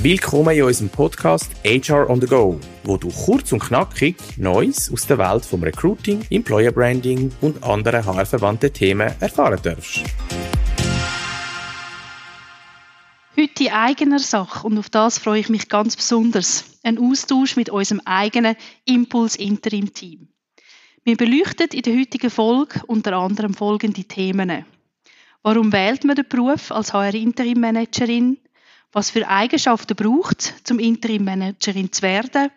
Willkommen in unserem Podcast HR on the Go, wo du kurz und knackig Neues aus der Welt vom Recruiting, Employer Branding und anderen HR-verwandten Themen erfahren darfst. Heute in eigener Sache und auf das freue ich mich ganz besonders. Ein Austausch mit unserem eigenen Impuls Interim Team. Wir beleuchten in der heutigen Folge unter anderem folgende Themen. Warum wählt man den Beruf als HR Interim Managerin? Was für Eigenschaften braucht es, zum Interim Managerin zu werden?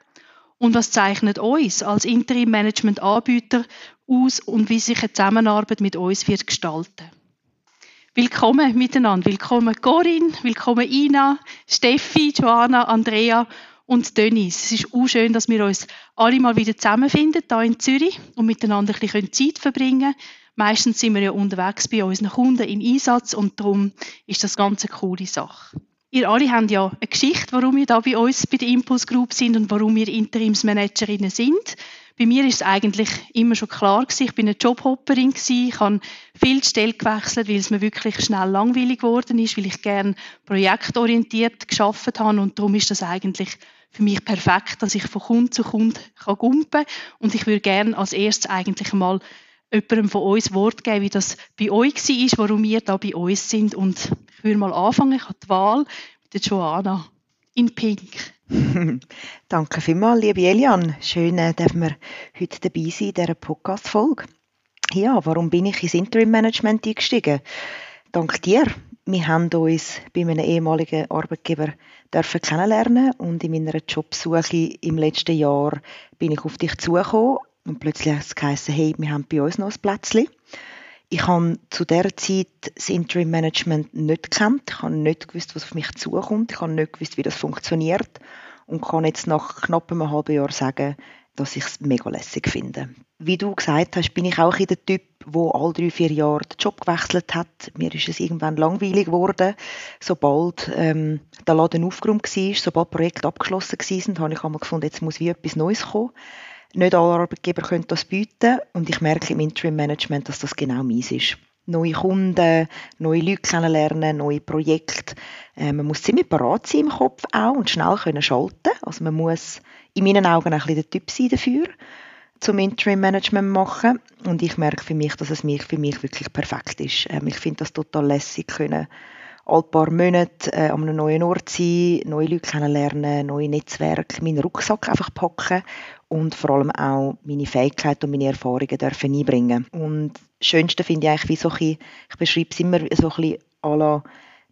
Und was zeichnet uns als Interim Management Anbieter aus und wie sich eine Zusammenarbeit mit uns wird gestalten? Willkommen miteinander. Willkommen Corinne, willkommen Ina, Steffi, Joanna, Andrea und Dennis. Es ist auch schön, dass wir uns alle mal wieder zusammenfinden, hier in Zürich und miteinander ein bisschen Zeit verbringen können. Meistens sind wir ja unterwegs bei unseren Kunden in Einsatz und darum ist das ganz eine coole Sache. Ihr alle habt ja eine Geschichte, warum ihr da bei uns bei der Impulse Group sind und warum ihr Interimsmanagerinnen sind. Bei mir ist es eigentlich immer schon klar gewesen, ich bin eine Jobhopperin gewesen, ich habe viel Stelle gewechselt, weil es mir wirklich schnell langweilig geworden ist, weil ich gerne projektorientiert geschafft habe und darum ist das eigentlich für mich perfekt, dass ich von Kunde zu Kunde kann gumpen und ich würde gerne als erstes eigentlich mal jemandem von uns Wort geben, wie das bei euch war, warum wir da bei uns sind. Und ich würde mal anfangen, ich habe die Wahl mit der Joanna in Pink. Danke vielmals, liebe Elian. Schön, äh, dass wir heute dabei sein in dieser Podcast-Folge. Ja, warum bin ich ins Interim-Management eingestiegen? Dank dir. Wir haben uns bei einem ehemaligen Arbeitgeber dürfen kennenlernen und in meiner Jobsuche im letzten Jahr bin ich auf dich zugekommen und plötzlich hat es geheißen, hey, wir haben bei uns noch ein Plätzchen. Ich habe zu dieser Zeit das Interim Management nicht gekannt. Ich habe nicht gewusst, was auf mich zukommt. Ich habe nicht gewusst, wie das funktioniert. Und kann jetzt nach knapp einem halben Jahr sagen, dass ich es mega lässig finde. Wie du gesagt hast, bin ich auch der Typ, wo alle drei, vier Jahre den Job gewechselt hat. Mir ist es irgendwann langweilig geworden. Sobald ähm, der Laden aufgeräumt war, sobald Projekte abgeschlossen waren, habe ich einmal gefunden, jetzt muss wie etwas Neues kommen. Nicht alle Arbeitgeber können das bieten und ich merke im Interim Management, dass das genau meins ist. Neue Kunden, neue Leute kennenlernen, neue Projekte. Äh, man muss ziemlich parat sein im Kopf auch und schnell können schalten. Also man muss in meinen Augen ein bisschen der Typ sein dafür, zum Interim Management machen. Und ich merke für mich, dass es für mich wirklich perfekt ist. Ähm, ich finde das total lässig können alle paar Monate äh, an einem neuen Ort sein, neue Leute kennenlernen, neue Netzwerke, meinen Rucksack einfach packen und vor allem auch meine Fähigkeiten und meine Erfahrungen dürfen einbringen. Und das Schönste finde ich eigentlich, wie so ein bisschen, ich beschreibe es immer so ein bisschen à la,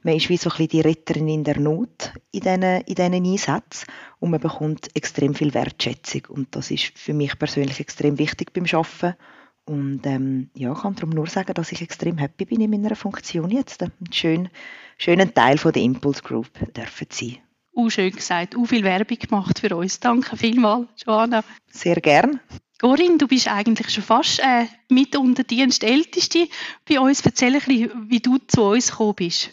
man ist wie so ein bisschen die Retterin in der Not in diesen, in diesen Einsätzen und man bekommt extrem viel Wertschätzung und das ist für mich persönlich extrem wichtig beim Arbeiten und ähm, ja, kann darum nur sagen, dass ich extrem happy bin in meiner Funktion jetzt. Ein schön, schönen Teil von der Impulse Group dürfen sein. Uh, schön gesagt, uh, viel Werbung gemacht für uns. Danke vielmals, Joanna. Sehr gern. Corinne, du bist eigentlich schon fast äh, mit unter Dienstälteste bei uns. Erzähl ein bisschen, wie du zu uns gekommen bist.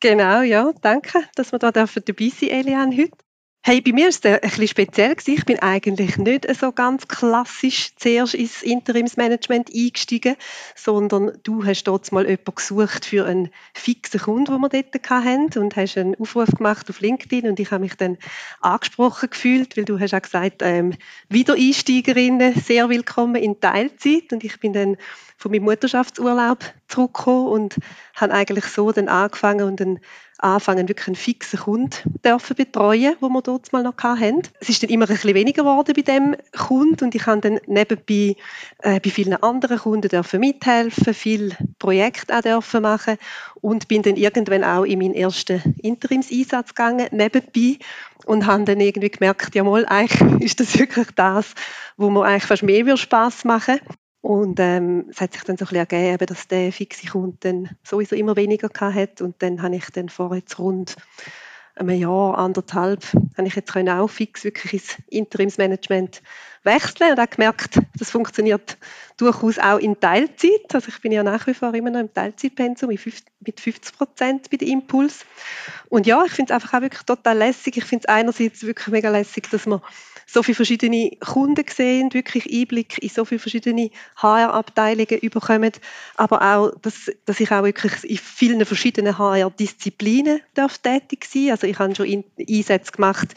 Genau, ja, danke, dass wir da dabei sein dürfen, Eliane, heute. Hey, bei mir war es ein bisschen speziell. Ich bin eigentlich nicht so ganz klassisch zuerst ins Interimsmanagement eingestiegen, sondern du hast dort mal jemanden gesucht für einen fixen Kunden, den wir dort hatten und hast einen Aufruf gemacht auf LinkedIn und ich habe mich dann angesprochen gefühlt, weil du hast auch gesagt, ähm, Wiedereinsteigerinnen sehr willkommen in Teilzeit und ich bin dann von meinem Mutterschaftsurlaub zurückgekommen und habe eigentlich so dann angefangen und dann anfangen, wirklich einen fixen Kunden dürfen betreuen, wo wir dort mal noch hatten. Es ist dann immer ein bisschen weniger geworden bei dem Kunden und ich habe dann nebenbei äh, bei vielen anderen Kunden dürfen mithelfen, viel Projekte auch dürfen machen und bin dann irgendwann auch in meinen ersten Interimseinsatz gegangen, nebenbei und habe dann irgendwie gemerkt, ja mal, eigentlich ist das wirklich das, wo mir eigentlich fast mehr Spaß machen und ähm, es hat sich dann so ein bisschen ergeben, dass der fixe Kunde dann sowieso immer weniger hat. Und dann habe ich dann vor jetzt rund einem Jahr, anderthalb, habe ich jetzt auch fix wirklich ins Interimsmanagement wechseln und auch gemerkt, das funktioniert durchaus auch in Teilzeit. Also ich bin ja nach wie vor immer noch im Teilzeitpensum mit 50 Prozent bei der Impuls. Und ja, ich finde es einfach auch wirklich total lässig. Ich finde es einerseits wirklich mega lässig, dass man so viele verschiedene Kunden sehen, wirklich Einblick in so viele verschiedene HR-Abteilungen überkommen, aber auch, dass, dass ich auch wirklich in vielen verschiedenen HR-Disziplinen tätig sein Also ich habe schon Einsätze gemacht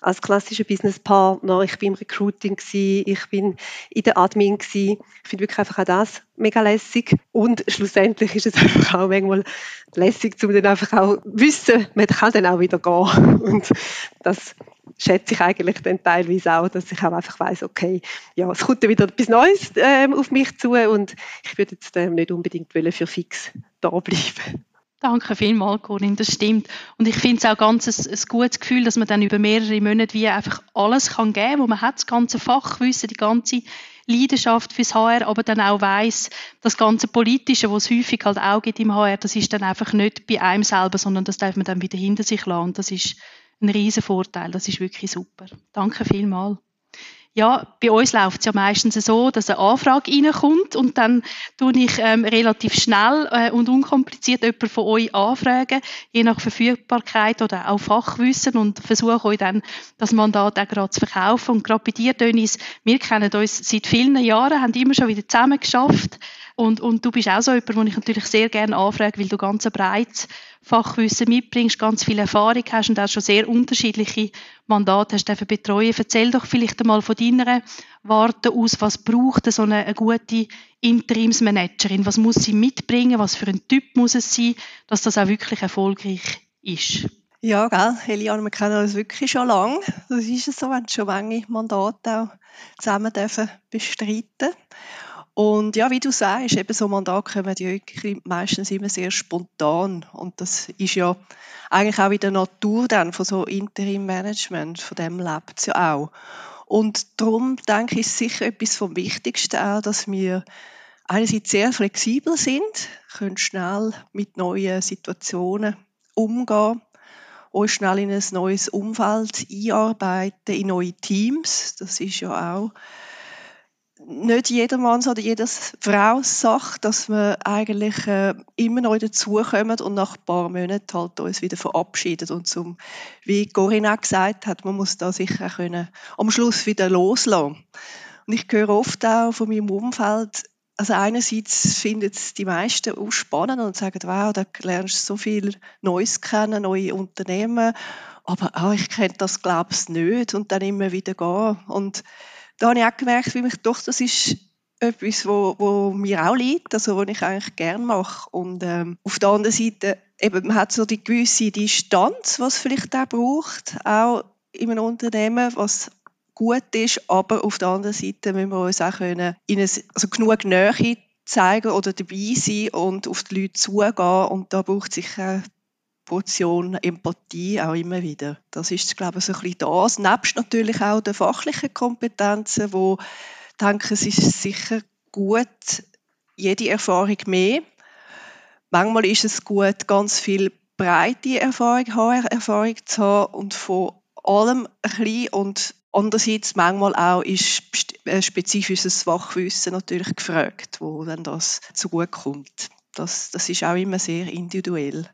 als klassischer Businesspartner, ich bin im Recruiting gewesen, ich bin in der Admin gewesen. Ich finde wirklich einfach auch das mega lässig und schlussendlich ist es einfach auch manchmal lässig, um dann einfach auch wissen, man kann dann auch wieder gehen und das schätze ich eigentlich dann teilweise auch, dass ich auch einfach weiß, okay, ja, es kommt wieder etwas Neues ähm, auf mich zu und ich würde jetzt ähm, nicht unbedingt für fix da bleiben. Danke vielmals, Corinne, das stimmt. Und ich finde es auch ganz ein, ein, gutes Gefühl, dass man dann über mehrere Monate wie einfach alles kann geben kann, wo man hat das ganze Fachwissen, die ganze Leidenschaft fürs HR, aber dann auch weiß, das ganze Politische, was es häufig halt auch gibt im HR, das ist dann einfach nicht bei einem selber, sondern das darf man dann wieder hinter sich lassen. Und das ist ein riesen Vorteil. Das ist wirklich super. Danke vielmals. Ja, bei uns läuft es ja meistens so, dass eine Anfrage reinkommt und dann tue ich ähm, relativ schnell äh, und unkompliziert jemanden von euch anfragen, je nach Verfügbarkeit oder auch Fachwissen und versuche euch dann das Mandat auch gerade zu verkaufen. Und gerade bei dir, Dennis, wir kennen uns seit vielen Jahren, haben immer schon wieder zusammen geschafft und, und du bist auch so jemand, den ich natürlich sehr gerne anfrage, weil du ganz ein breites Fachwissen mitbringst, ganz viel Erfahrung hast und auch schon sehr unterschiedliche Mandate hast dürfen betreuen. Erzähl doch vielleicht einmal von deiner Warte aus, was braucht so eine, eine gute Interimsmanagerin? Was muss sie mitbringen? Was für ein Typ muss es sein, dass das auch wirklich erfolgreich ist? Ja, gell, Eliane, wir kennen uns wirklich schon lange. Das ist es so, wenn schon manche Mandate auch zusammen dürfen bestreiten und ja, wie du sagst, eben so Mandate kommen ja meistens immer sehr spontan. Und das ist ja eigentlich auch in der Natur dann von so Interim-Management, von dem lebt es ja auch. Und darum denke ich, ist sicher etwas vom Wichtigsten auch, dass wir einerseits sehr flexibel sind, können schnell mit neuen Situationen umgehen, uns schnell in ein neues Umfeld einarbeiten, in neue Teams. Das ist ja auch nicht jedermanns oder jedes Frau Sache, dass wir eigentlich äh, immer neu dazukommen und nach ein paar Monaten halt uns wieder verabschieden. Und zum, wie Corinna gesagt hat, man muss da sicher können am Schluss wieder loslassen. Und ich höre oft auch von meinem Umfeld, also einerseits finden es die meisten auch spannend und sagen, wow, da lernst du so viel Neues kennen, neue Unternehmen, aber oh, ich kenne das, glaube ich, nicht und dann immer wieder gehen. Und da habe ich auch gemerkt, für mich doch, das ist etwas, wo, wo mir auch liegt, also was ich eigentlich gerne mache. Und ähm, auf der anderen Seite, eben, man hat so die gewisse Distanz, was vielleicht auch braucht, auch in einem Unternehmen, was gut ist, aber auf der anderen Seite müssen wir uns auch können, in eine, also genug Nähe zeigen oder dabei sein und auf die Leute zugehen und da braucht sich eine Portion Empathie auch immer wieder. Das ist, glaube ich, so ein bisschen das. Nebst natürlich auch den fachlichen Kompetenzen, wo ich denke, es ist sicher gut, jede Erfahrung mehr. Manchmal ist es gut, ganz viel breite Erfahrung, HR-Erfahrung zu haben und von allem ein bisschen und andererseits manchmal auch ist spezifisches Fachwissen natürlich gefragt, wo dann das zugutekommt. Das, das ist auch immer sehr individuell.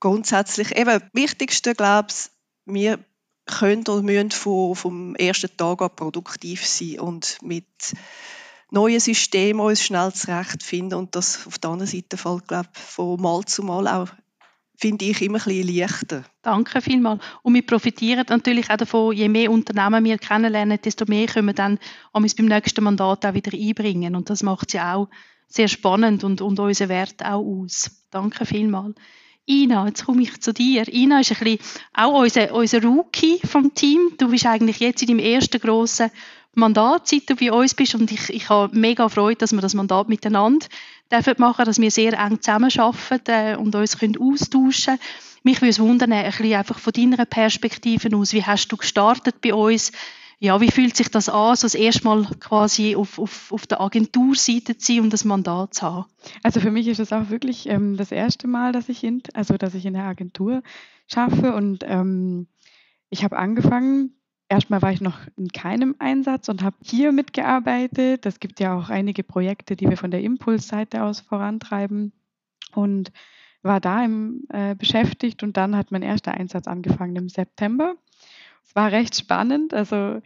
Grundsätzlich, eben, Wichtigste, glaube ich, wir können und müssen vom, vom ersten Tag an produktiv sein und mit neuen Systemen uns schnell zurechtfinden und das auf der anderen Seite fällt, glaube ich, von Mal zu Mal auch finde ich immer ein bisschen leichter. Danke vielmals. Und wir profitieren natürlich auch davon, je mehr Unternehmen wir kennenlernen, desto mehr können wir dann beim nächsten Mandat auch wieder einbringen. Und das macht es ja auch sehr spannend und, und unseren Wert auch aus. Danke vielmals. Ina, jetzt komme ich zu dir. Ina ist ein bisschen auch unser, unser Rookie vom Team. Du bist eigentlich jetzt in deinem ersten grossen Mandat, seit du bei uns bist. Und ich, ich habe mega Freude, dass wir das Mandat miteinander dürfen machen, dass wir sehr eng zusammenarbeiten äh, und uns können austauschen können. Mich würde es wundern, ein bisschen einfach von deiner Perspektive aus. Wie hast du gestartet bei uns? Ja, wie fühlt sich das an, so das erste Mal quasi auf, auf, auf der Agenturseite zu sein und das Mandat zu haben? Also für mich ist es auch wirklich ähm, das erste Mal, dass ich in, also dass ich in der Agentur schaffe und ähm, ich habe angefangen erstmal war ich noch in keinem Einsatz und habe hier mitgearbeitet. Es gibt ja auch einige Projekte, die wir von der Impulsseite aus vorantreiben und war da im, äh, beschäftigt und dann hat mein erster Einsatz angefangen im September. Es war recht spannend. Also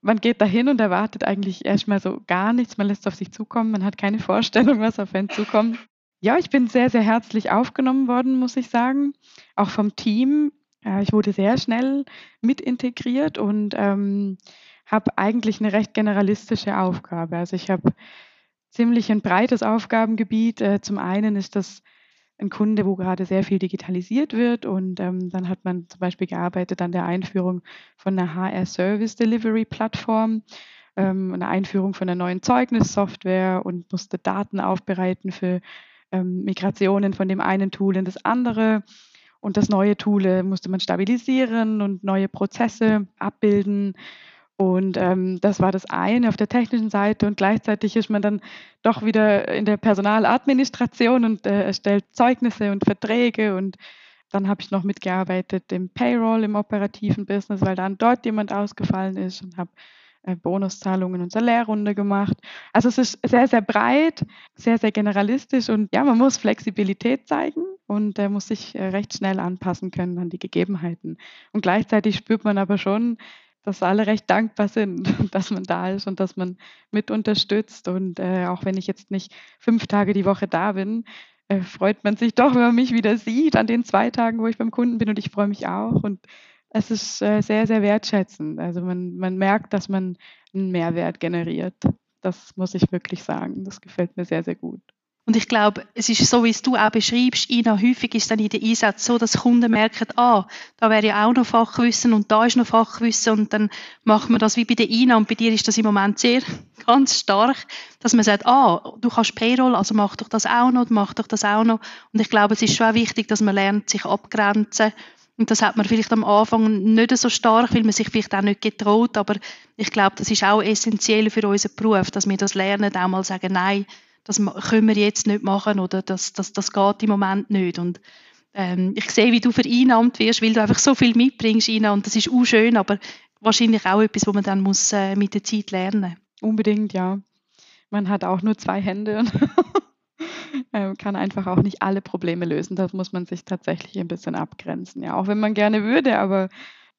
man geht dahin und erwartet eigentlich erstmal so gar nichts. Man lässt auf sich zukommen. Man hat keine Vorstellung, was auf einen zukommt. Ja, ich bin sehr, sehr herzlich aufgenommen worden, muss ich sagen. Auch vom Team. Ich wurde sehr schnell mit integriert und ähm, habe eigentlich eine recht generalistische Aufgabe. Also ich habe ziemlich ein breites Aufgabengebiet. Äh, zum einen ist das ein Kunde, wo gerade sehr viel digitalisiert wird. Und ähm, dann hat man zum Beispiel gearbeitet an der Einführung von einer HR Service Delivery Plattform, ähm, eine Einführung von einer neuen Zeugnissoftware und musste Daten aufbereiten für ähm, Migrationen von dem einen Tool in das andere. Und das neue Tool äh, musste man stabilisieren und neue Prozesse abbilden. Und ähm, das war das eine auf der technischen Seite und gleichzeitig ist man dann doch wieder in der Personaladministration und äh, erstellt Zeugnisse und Verträge und dann habe ich noch mitgearbeitet im Payroll, im operativen Business, weil dann dort jemand ausgefallen ist und habe äh, Bonuszahlungen und Salärrunde gemacht. Also es ist sehr, sehr breit, sehr, sehr generalistisch und ja, man muss Flexibilität zeigen und äh, muss sich äh, recht schnell anpassen können an die Gegebenheiten. Und gleichzeitig spürt man aber schon, dass alle recht dankbar sind, dass man da ist und dass man mit unterstützt. Und äh, auch wenn ich jetzt nicht fünf Tage die Woche da bin, äh, freut man sich doch, wenn man mich wieder sieht an den zwei Tagen, wo ich beim Kunden bin. Und ich freue mich auch. Und es ist äh, sehr, sehr wertschätzend. Also man, man merkt, dass man einen Mehrwert generiert. Das muss ich wirklich sagen. Das gefällt mir sehr, sehr gut. Und ich glaube, es ist so, wie es du auch beschreibst, Ina, häufig ist dann in den Einsätzen so, dass Kunden merken, ah, da wäre ja auch noch Fachwissen und da ist noch Fachwissen und dann macht man das wie bei der Ina und bei dir ist das im Moment sehr ganz stark, dass man sagt, ah, du kannst Payroll, also mach doch das auch noch, mach doch das auch noch. Und ich glaube, es ist schon auch wichtig, dass man lernt, sich abgrenzen und das hat man vielleicht am Anfang nicht so stark, weil man sich vielleicht auch nicht getraut. Aber ich glaube, das ist auch essentiell für unseren Beruf, dass wir das lernen, auch mal sagen, nein, das können wir jetzt nicht machen oder das, das, das geht im Moment nicht. Und ähm, ich sehe, wie du vereinnahmt wirst, weil du einfach so viel mitbringst, Ina, und das ist auch schön, aber wahrscheinlich auch etwas, wo man dann muss äh, mit der Zeit lernen. Unbedingt, ja. Man hat auch nur zwei Hände und ähm, kann einfach auch nicht alle Probleme lösen. Da muss man sich tatsächlich ein bisschen abgrenzen. Ja, auch wenn man gerne würde, aber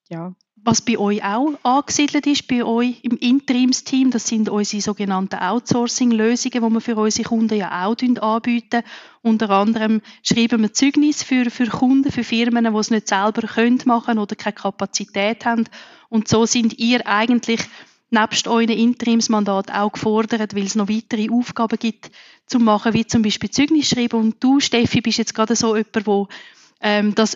ja, was bei euch auch angesiedelt ist, bei euch im Interimsteam, das sind unsere sogenannten Outsourcing-Lösungen, die wir für unsere Kunden ja auch anbieten. Unter anderem schreiben wir Zeugnis für, für Kunden, für Firmen, die es nicht selber können machen oder keine Kapazität haben. Und so sind ihr eigentlich nebst euren Interimsmandat auch gefordert, weil es noch weitere Aufgaben gibt zu machen, wie zum Beispiel Zeugnis schreiben. Und du, Steffi, bist jetzt gerade so jemand, wo ähm, das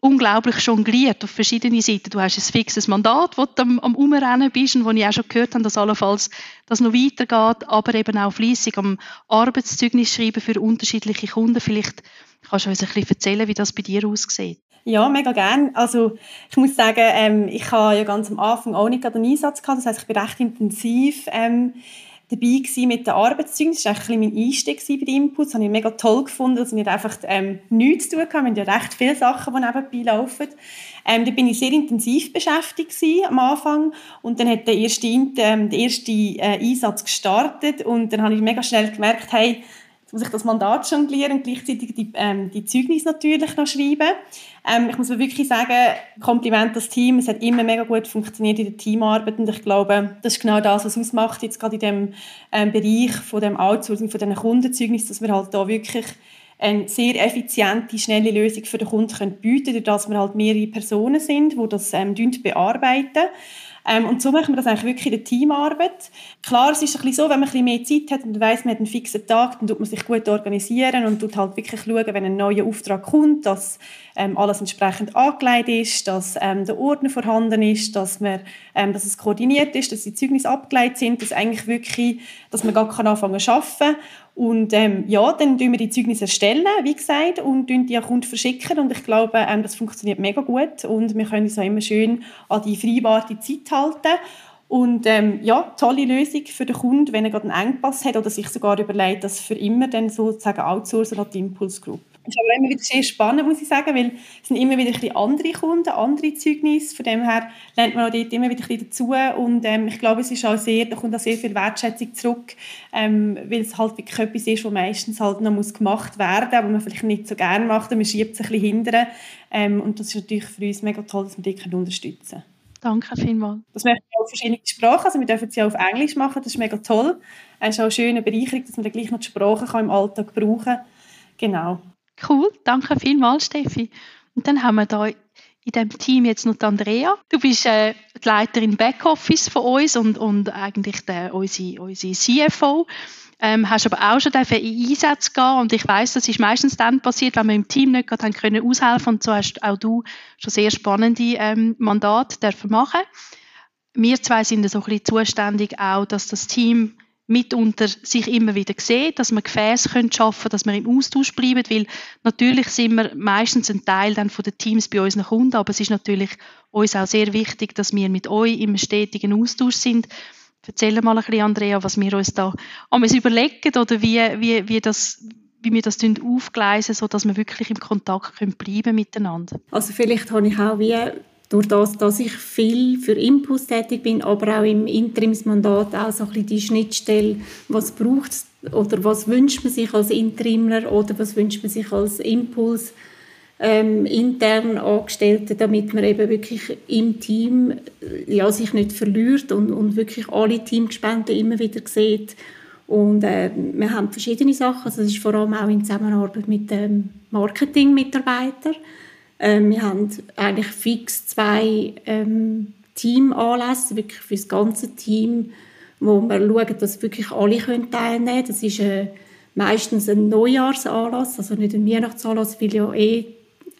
unglaublich jongliert auf verschiedene Seiten. Du hast ein fixes Mandat, wo du am, am Umrennen bist und wo ich auch schon gehört habe, dass allenfalls das noch weitergeht, aber eben auch fließig am Arbeitszeugnis schreiben für unterschiedliche Kunden. Vielleicht kannst du uns ein bisschen erzählen, wie das bei dir aussieht. Ja, mega gerne. Also ich muss sagen, ähm, ich habe ja ganz am Anfang auch nicht einen Einsatz gehabt. Das heißt, ich bin recht intensiv ähm, dabei gewesen mit den Arbeitszeugnissen. Das war eigentlich mein Einstieg bei den Inputs. Das habe ich mega toll gefunden, dass wir einfach ähm, nichts zu tun haben. Wir haben ja recht viele Sachen, die nebenbei laufen. Ähm, da bin ich sehr intensiv beschäftigt am Anfang und dann hat der erste, ähm, der erste äh, Einsatz gestartet und dann habe ich mega schnell gemerkt, hey, Jetzt muss ich das Mandat jonglieren und gleichzeitig die, ähm, die Zeugnis natürlich noch schreiben. Ähm, ich muss wirklich sagen, Kompliment das Team. Es hat immer mega gut funktioniert in der Teamarbeit und ich glaube, das ist genau das, was ausmacht jetzt gerade in dem ähm, Bereich von dem Outsourcing, von diesen Kundenzeugnissen, dass wir halt da wirklich eine sehr effiziente, schnelle Lösung für den Kunden können bieten können, dadurch, dass wir halt mehrere Personen sind, die das ähm, bearbeiten. Ähm, und so machen wir das eigentlich wirklich in der Teamarbeit. Klar, es ist ein bisschen so, wenn man ein bisschen mehr Zeit hat und weiss, man hat einen fixen Tag, dann tut man sich gut organisieren und tut halt wirklich schauen, wenn ein neuer Auftrag kommt, dass ähm, alles entsprechend angelegt ist, dass ähm, der Ordner vorhanden ist, dass, man, ähm, dass es koordiniert ist, dass die Zeugnisse abgeleitet sind, dass eigentlich wirklich, dass man gar anfangen kann arbeiten und ähm, ja, dann tun wir die Zeugnisse erstellen, wie gesagt, und die an Kunden verschicken. Und ich glaube, ähm, das funktioniert mega gut. Und wir können uns auch immer schön an die vereinbarte Zeit halten. Und ähm, ja, tolle Lösung für den Kunden, wenn er gerade einen Engpass hat oder sich sogar überlegt, das für immer dann sozusagen outsourcen an die Impulse Group. Das ist aber immer wieder sehr spannend, muss ich sagen, weil es sind immer wieder ein bisschen andere Kunden, andere Zeugnisse. Von dem her lernt man auch dort immer wieder ein bisschen dazu. Und ähm, ich glaube, es ist auch sehr, da kommt auch sehr viel Wertschätzung zurück, ähm, weil es halt wirklich etwas ist, was meistens halt noch muss gemacht werden muss, aber man vielleicht nicht so gerne macht und man schiebt es ein bisschen hinterher. Ähm, und das ist natürlich für uns mega toll, dass wir die unterstützen können. Danke vielmals. Das machen wir auf verschiedene Sprachen. Also wir dürfen sie auch auf Englisch machen. Das ist mega toll. Es ist auch eine schöne Bereicherung, dass man dann gleich noch die Sprache kann im Alltag brauchen kann. Genau. Cool. Danke vielmals, Steffi. Und dann haben wir da in dem Team jetzt noch die Andrea. Du bist äh, die Leiterin Backoffice von uns und, und eigentlich der, unsere, unsere CFO. Ähm, hast aber auch schon in Einsätze gehen und ich weiß, das ist meistens dann passiert, wenn wir im Team nicht gerade haben können aushelfen und so hast auch du schon sehr spannende ähm, Mandate dürfen machen. Wir zwei sind so ein bisschen zuständig auch, dass das Team mitunter sich immer wieder sieht, dass wir Gefäße können schaffen, dass wir im Austausch bleiben, weil natürlich sind wir meistens ein Teil dann von den Teams bei unseren Kunden, aber es ist natürlich uns auch sehr wichtig, dass wir mit euch im stetigen Austausch sind Erzähl mal ein bisschen, Andrea, was wir uns da überlegen oder wie, wie, wie, das, wie wir das aufgleisen, sodass wir wirklich im Kontakt können bleiben miteinander. Also vielleicht habe ich auch wie durch das, dass ich viel für Impuls tätig bin, aber auch im Interimsmandat auch so ein die Schnittstelle, was braucht oder was wünscht man sich als Interimler oder was wünscht man sich als Impuls ähm, intern Angestellten, damit man eben wirklich im Team äh, ja, sich nicht verliert und, und wirklich alle Teamgespannte immer wieder sieht. Und äh, wir haben verschiedene Sachen, also das ist vor allem auch in Zusammenarbeit mit dem Marketingmitarbeitern. Ähm, wir haben eigentlich fix zwei ähm, Teamanlässe, wirklich für das ganze Team, wo wir schauen, dass wirklich alle können teilnehmen können. Das ist äh, meistens ein Neujahrsanlass, also nicht ein Weihnachtsanlass, weil ja eh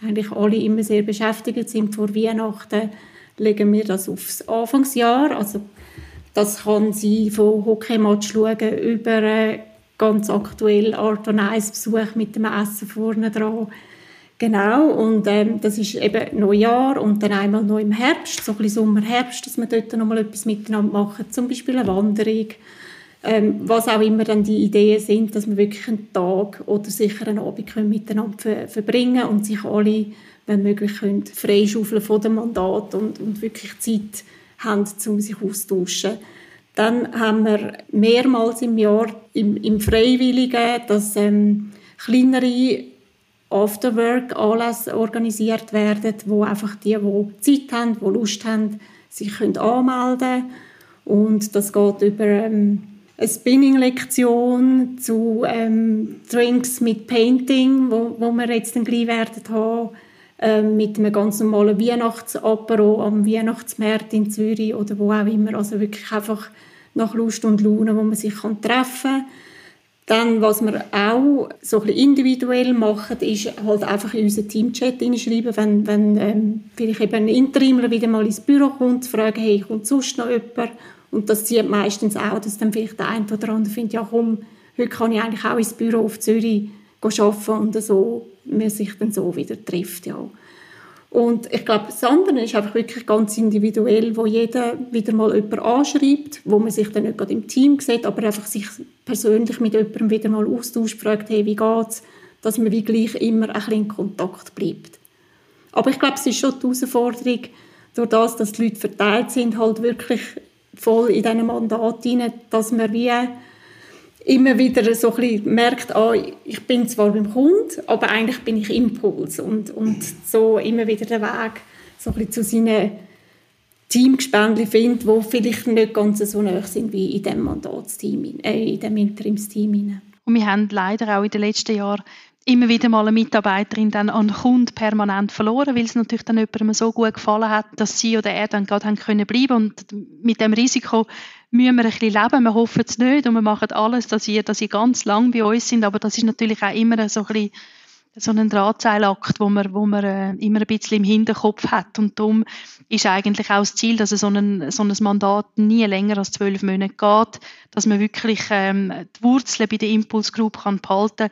eigentlich alle immer sehr beschäftigt sind vor Weihnachten, legen wir das aufs Anfangsjahr. Also das kann sein von Hockeymatch schauen über äh, ganz aktuell Art und Besuch mit dem Essen vorne dran. Genau, und ähm, das ist eben Neujahr und dann einmal noch im Herbst, so ein bisschen Sommer, Herbst, dass wir dort noch mal etwas miteinander machen, zum Beispiel eine Wanderung ähm, was auch immer dann die Ideen sind, dass wir wirklich einen Tag oder sicher einen Abend können miteinander ver verbringen und sich alle, wenn möglich, können freischaufeln von dem Mandat und, und wirklich Zeit haben, um sich auszutauschen. Dann haben wir mehrmals im Jahr im, im Freiwilligen, dass ähm, kleinere Afterwork-Anlässe organisiert werden, wo einfach die, die Zeit haben, die Lust haben, sich können anmelden. Und das geht über ähm, eine Spinning-Lektion zu ähm, Drinks mit Painting, wo, wo wir jetzt dann gleich werden haben, ähm, mit einem ganz normalen Weihnachtsapero am Weihnachtsmarkt in Zürich oder wo auch immer, also wirklich einfach nach Lust und Laune, wo man sich treffen kann. Dann, was wir auch so ein individuell machen, ist halt einfach in unseren Teamchat hineinschreiben, wenn, wenn ähm, vielleicht eben ein Interimler wieder mal ins Büro kommt, fragen, hey, kommt sonst noch jemand? Und das zieht meistens auch, dass dann vielleicht der eine oder andere findet, ja komm, heute kann ich eigentlich auch ins Büro auf Zürich arbeiten und so, man sich dann so wieder trifft, ja. Und ich glaube, das andere ist einfach wirklich ganz individuell, wo jeder wieder mal jemanden anschreibt, wo man sich dann nicht gerade im Team sieht, aber einfach sich persönlich mit jemandem wieder mal austauscht, fragt, hey, wie geht's? Dass man wie gleich immer ein bisschen in Kontakt bleibt. Aber ich glaube, es ist schon die Herausforderung, durch das, dass die Leute verteilt sind, halt wirklich voll in diesem Mandat hinein, dass man wie immer wieder so ein bisschen merkt, ah, ich bin zwar beim Kunden, aber eigentlich bin ich Impuls und, und so immer wieder den Weg so ein zu seinen Teamgespendli findet, die vielleicht nicht ganz so nah sind wie in diesem Mandatsteam, äh, in diesem Interimsteam. Und wir haben leider auch in den letzten Jahren immer wieder mal eine Mitarbeiterin dann an Kunden permanent verloren, weil es natürlich dann jemandem so gut gefallen hat, dass sie oder er dann gerade haben können bleiben und mit dem Risiko müssen wir ein bisschen leben. Wir hoffen es nicht und wir machen alles, dass ihr, dass ihr ganz lang bei uns sind, aber das ist natürlich auch immer so ein bisschen so ein Drahtseilakt, wo man, wo man äh, immer ein bisschen im Hinterkopf hat. Und darum ist eigentlich auch das Ziel, dass so ein, so ein Mandat nie länger als zwölf Monate geht, dass man wirklich ähm, die Wurzeln bei der Impulse Group kann behalten kann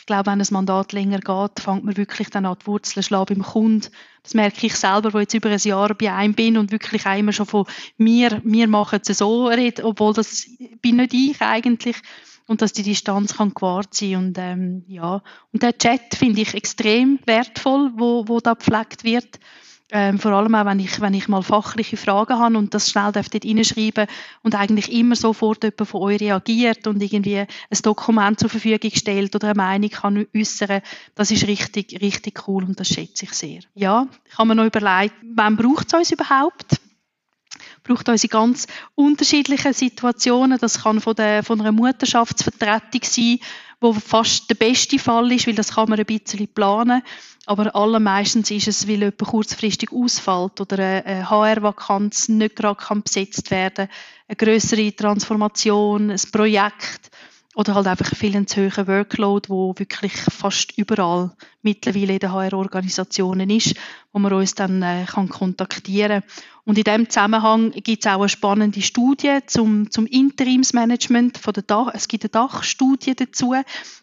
ich glaube, wenn ein Mandat länger geht, fängt man wirklich dann an die Wurzeln schlagen beim Kunden. Das merke ich selber, wo ich jetzt über ein Jahr bei einem bin und wirklich immer schon von mir, wir machen es so rede, obwohl das bin nicht ich eigentlich. und dass die Distanz kann gewahrt sein und ähm, ja und der Chat finde ich extrem wertvoll, wo wo da gepflegt wird. Ähm, vor allem auch, wenn ich, wenn ich mal fachliche Fragen habe und das schnell dort reinschreiben und eigentlich immer sofort jemand von euch reagiert und irgendwie ein Dokument zur Verfügung stellt oder eine Meinung kann äußern, das ist richtig, richtig cool und das schätze ich sehr. Ja, ich habe mir noch überlegt, wann braucht es uns überhaupt? braucht uns in ganz unterschiedlichen Situationen. Das kann von, der, von einer Mutterschaftsvertretung sein, wo fast der beste Fall ist, weil das kann man ein bisschen planen. Aber allermeistens ist es, weil jemand kurzfristig ausfällt oder eine HR-Vakanz nicht gerade kann besetzt werden eine größere Transformation, ein Projekt oder halt einfach viel ein zu hoher Workload, wo wirklich fast überall mittlerweile in den HR-Organisationen ist, wo man uns dann äh, kann kontaktieren Und in dem Zusammenhang gibt es auch eine spannende Studie zum, zum Interimsmanagement von der Dach. Es gibt eine Dachstudie dazu,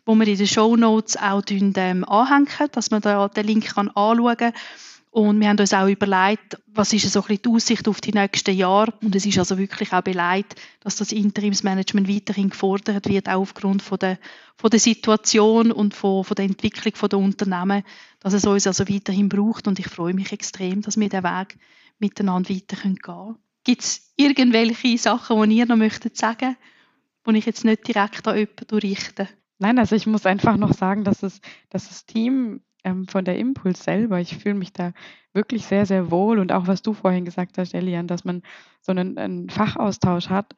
wo wir in den Show Notes auch ähm, anhängen, dass man da den Link kann anschauen kann und wir haben uns auch überlegt, was ist so die Aussicht auf die nächsten Jahre. Und es ist also wirklich auch beleidigt, dass das Interimsmanagement weiterhin gefordert wird, auch aufgrund von der, von der Situation und von, von der Entwicklung der Unternehmen, dass es uns also weiterhin braucht. Und ich freue mich extrem, dass wir den Weg miteinander weiter gehen können. Gibt es irgendwelche Sachen, die ihr noch möchtet sagen, die ich jetzt nicht direkt an jemanden richte? Nein, also ich muss einfach noch sagen, dass, es, dass das Team ähm, von der Impuls selber. Ich fühle mich da wirklich sehr, sehr wohl und auch was du vorhin gesagt hast, Elian, dass man so einen, einen Fachaustausch hat.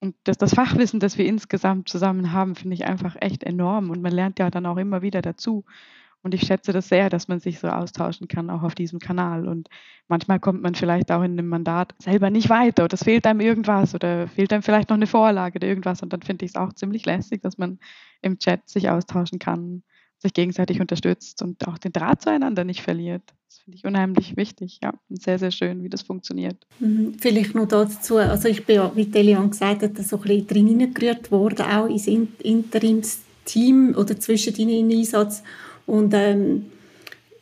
Und das, das Fachwissen, das wir insgesamt zusammen haben, finde ich einfach echt enorm. Und man lernt ja dann auch immer wieder dazu. Und ich schätze das sehr, dass man sich so austauschen kann, auch auf diesem Kanal. Und manchmal kommt man vielleicht auch in einem Mandat selber nicht weiter oder es fehlt einem irgendwas oder fehlt einem vielleicht noch eine Vorlage oder irgendwas. Und dann finde ich es auch ziemlich lästig, dass man im Chat sich austauschen kann sich gegenseitig unterstützt und auch den Draht zueinander nicht verliert. Das finde ich unheimlich wichtig, ja, und sehr, sehr schön, wie das funktioniert. Mhm. Vielleicht noch dazu, also ich bin ja, wie Delian gesagt hat, so ein bisschen drin hineingerührt worden, auch ins Interimsteam oder zwischen den Einsatz und ähm,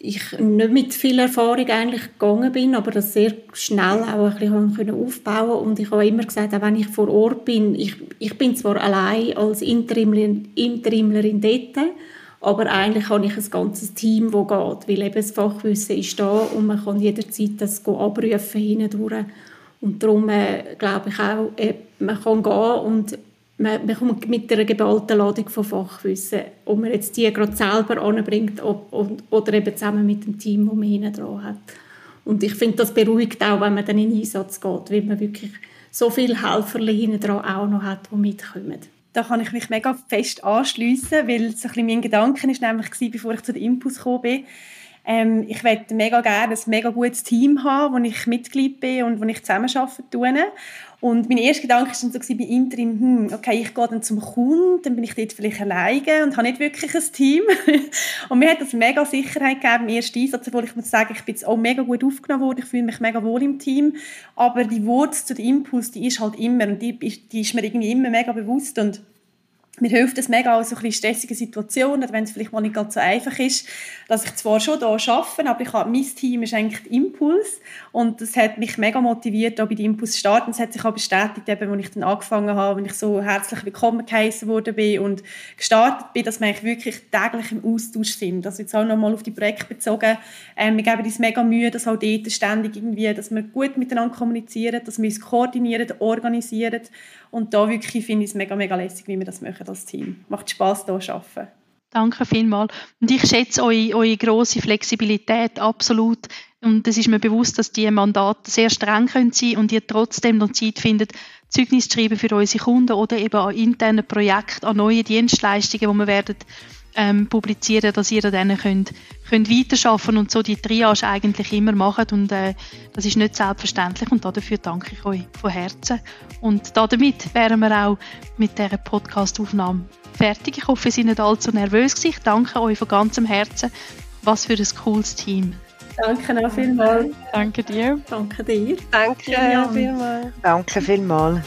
ich nicht mit viel Erfahrung eigentlich gegangen bin, aber das sehr schnell auch ein bisschen aufbauen und ich habe immer gesagt, auch wenn ich vor Ort bin, ich, ich bin zwar allein als Interimlerin, Interimlerin dort, aber eigentlich habe ich ein ganzes Team, das geht, weil eben das Fachwissen ist da und man kann jederzeit das abrufen hindurch. Und darum äh, glaube ich auch, äh, man kann gehen und man, man kommt mit einer geballten Ladung von Fachwissen, ob man jetzt die gerade selber anbringt oder eben zusammen mit dem Team, das man hinten dran hat. Und ich finde, das beruhigt auch, wenn man dann in den Einsatz geht, weil man wirklich so viele Helfer hinten dran auch noch hat, die mitkommen da kann ich mich mega fest anschliessen, weil so ein bisschen mein Gedanke ist nämlich bevor ich zu den Impuls gekommen bin, ähm, ich möchte mega gerne ein mega gutes Team haben, wo ich Mitglied bin und wo ich zusammenarbeiten tue. Und mein erster Gedanke war so bei Interim, hm, okay, ich gehe dann zum Kunden, dann bin ich dort vielleicht alleine und habe nicht wirklich ein Team. und mir hat das mega Sicherheit gegeben im ersten Einsatz, obwohl ich muss sagen, ich bin jetzt auch mega gut aufgenommen worden, ich fühle mich mega wohl im Team. Aber die Wurzel zu dem Impuls, die ist halt immer und die, die ist mir irgendwie immer mega bewusst und mir hilft es mega auch so ein stressigen Situationen, wenn es vielleicht mal nicht ganz so einfach ist, dass ich zwar schon hier arbeite, aber ich habe, mein Team ist eigentlich Impuls und das hat mich mega motiviert, auch bei dem Impuls zu starten. Es hat sich auch bestätigt, eben, als ich dann angefangen habe, wenn ich so herzlich willkommen geheißen bin und gestartet bin, dass wir eigentlich wirklich täglich im Austausch sind. Also jetzt auch nochmal auf die Projekte bezogen, ähm, wir geben uns mega Mühe, dass auch dort ständig irgendwie, dass wir gut miteinander kommunizieren, dass wir uns koordinieren, organisieren und da wirklich finde ich es mega, mega lässig, wie wir das machen als Team. Macht Spaß hier zu arbeiten. Danke vielmals. Und ich schätze eure, eure grosse Flexibilität absolut. Und es ist mir bewusst, dass die Mandate sehr streng können sein und ihr trotzdem noch Zeit findet, Zeugnis zu schreiben für unsere Kunden oder eben an internen Projekten, an neuen Dienstleistungen, die wir werden ähm, publizieren, dass ihr dann könnt, könnt weiterarbeiten und so die Triage eigentlich immer machen und äh, das ist nicht selbstverständlich und dafür danke ich euch von Herzen und damit wären wir auch mit dieser Podcast-Aufnahme fertig. Ich hoffe, ihr seid nicht allzu nervös gewesen. Ich danke euch von ganzem Herzen. Was für ein cooles Team. Danke auch vielmals. Danke dir. Danke dir. Danke vielmals. Danke vielmals.